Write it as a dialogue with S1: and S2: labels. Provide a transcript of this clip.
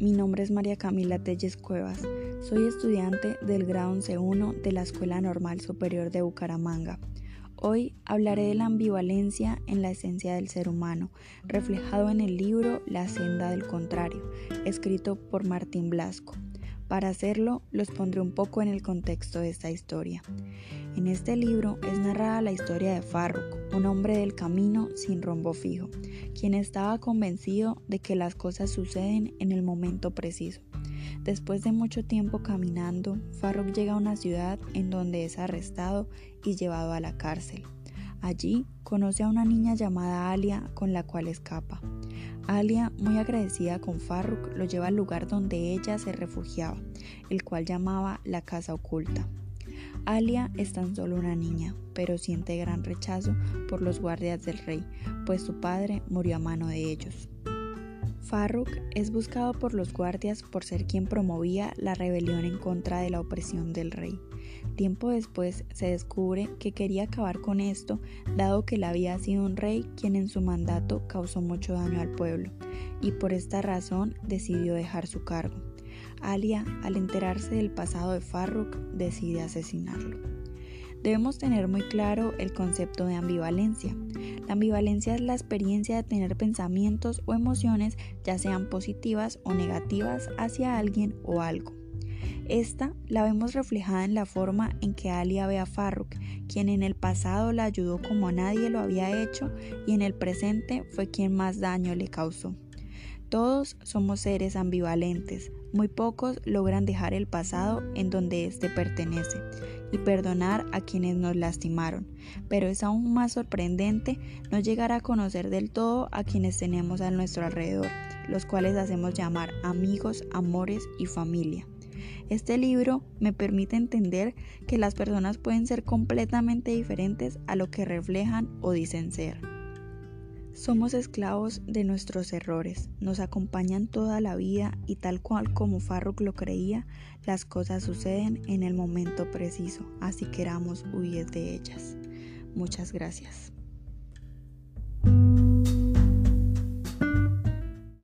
S1: mi nombre es María Camila Telles Cuevas. Soy estudiante del grado 11.1 de la Escuela Normal Superior de Bucaramanga. Hoy hablaré de la ambivalencia en la esencia del ser humano, reflejado en el libro La senda del contrario, escrito por Martín Blasco. Para hacerlo, los pondré un poco en el contexto de esta historia. En este libro es narrada la historia de Farruk, un hombre del camino sin rumbo fijo, quien estaba convencido de que las cosas suceden en el momento preciso. Después de mucho tiempo caminando, Farruk llega a una ciudad en donde es arrestado y llevado a la cárcel. Allí conoce a una niña llamada Alia con la cual escapa. Alia, muy agradecida con Farruk, lo lleva al lugar donde ella se refugiaba, el cual llamaba la casa oculta. Alia es tan solo una niña, pero siente gran rechazo por los guardias del rey, pues su padre murió a mano de ellos. Farruk es buscado por los guardias por ser quien promovía la rebelión en contra de la opresión del rey. Tiempo después se descubre que quería acabar con esto, dado que él había sido un rey quien en su mandato causó mucho daño al pueblo, y por esta razón decidió dejar su cargo. Alia, al enterarse del pasado de Farruk, decide asesinarlo. Debemos tener muy claro el concepto de ambivalencia. La ambivalencia es la experiencia de tener pensamientos o emociones, ya sean positivas o negativas, hacia alguien o algo. Esta la vemos reflejada en la forma en que Alia ve a Farruk, quien en el pasado la ayudó como nadie lo había hecho y en el presente fue quien más daño le causó. Todos somos seres ambivalentes, muy pocos logran dejar el pasado en donde éste pertenece y perdonar a quienes nos lastimaron, pero es aún más sorprendente no llegar a conocer del todo a quienes tenemos a nuestro alrededor, los cuales hacemos llamar amigos, amores y familia. Este libro me permite entender que las personas pueden ser completamente diferentes a lo que reflejan o dicen ser. Somos esclavos de nuestros errores, nos acompañan toda la vida y tal cual como Farruk lo creía, las cosas suceden en el momento preciso, así queramos huir de ellas. Muchas gracias.